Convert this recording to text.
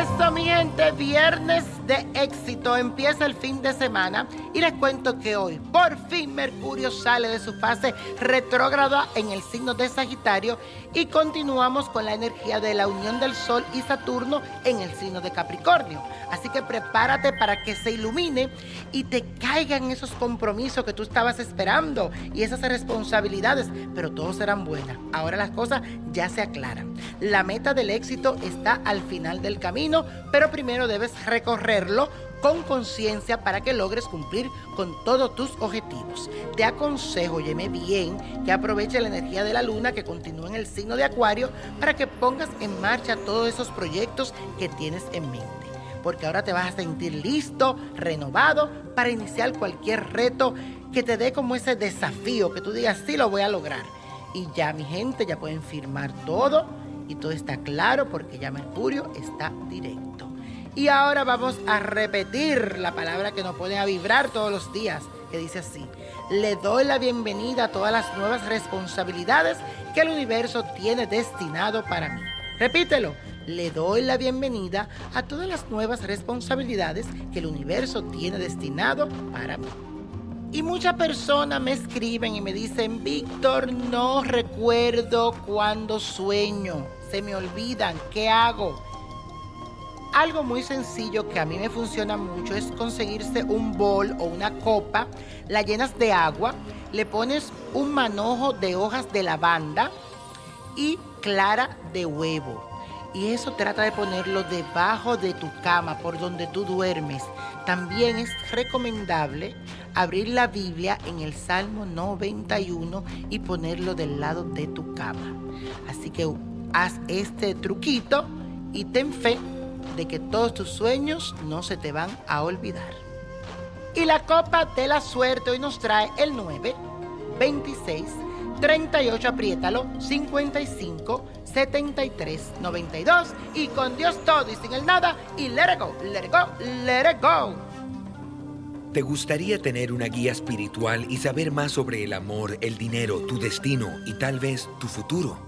esto, miente viernes de éxito, empieza el fin de semana y les cuento que hoy por fin Mercurio sale de su fase retrógrada en el signo de Sagitario y continuamos con la energía de la unión del Sol y Saturno en el signo de Capricornio. Así que prepárate para que se ilumine y te caigan esos compromisos que tú estabas esperando y esas responsabilidades, pero todos serán buenas. Ahora las cosas ya se aclaran. La meta del éxito está al final del camino, pero primero debes con conciencia para que logres cumplir con todos tus objetivos. Te aconsejo, yeme bien, que aproveche la energía de la luna que continúa en el signo de Acuario para que pongas en marcha todos esos proyectos que tienes en mente. Porque ahora te vas a sentir listo, renovado para iniciar cualquier reto que te dé como ese desafío, que tú digas, sí lo voy a lograr. Y ya mi gente, ya pueden firmar todo y todo está claro porque ya Mercurio está directo. Y ahora vamos a repetir la palabra que nos pone a vibrar todos los días, que dice así. Le doy la bienvenida a todas las nuevas responsabilidades que el universo tiene destinado para mí. Repítelo. Le doy la bienvenida a todas las nuevas responsabilidades que el universo tiene destinado para mí. Y muchas personas me escriben y me dicen, Víctor, no recuerdo cuando sueño, se me olvidan, ¿qué hago? Algo muy sencillo que a mí me funciona mucho es conseguirse un bol o una copa, la llenas de agua, le pones un manojo de hojas de lavanda y clara de huevo. Y eso trata de ponerlo debajo de tu cama, por donde tú duermes. También es recomendable abrir la Biblia en el Salmo 91 y ponerlo del lado de tu cama. Así que haz este truquito y ten fe de que todos tus sueños no se te van a olvidar. Y la copa de la suerte hoy nos trae el 9, 26, 38, apriétalo, 55, 73, 92 y con Dios todo y sin el nada y let it go, let it go, let it go. ¿Te gustaría tener una guía espiritual y saber más sobre el amor, el dinero, tu destino y tal vez tu futuro?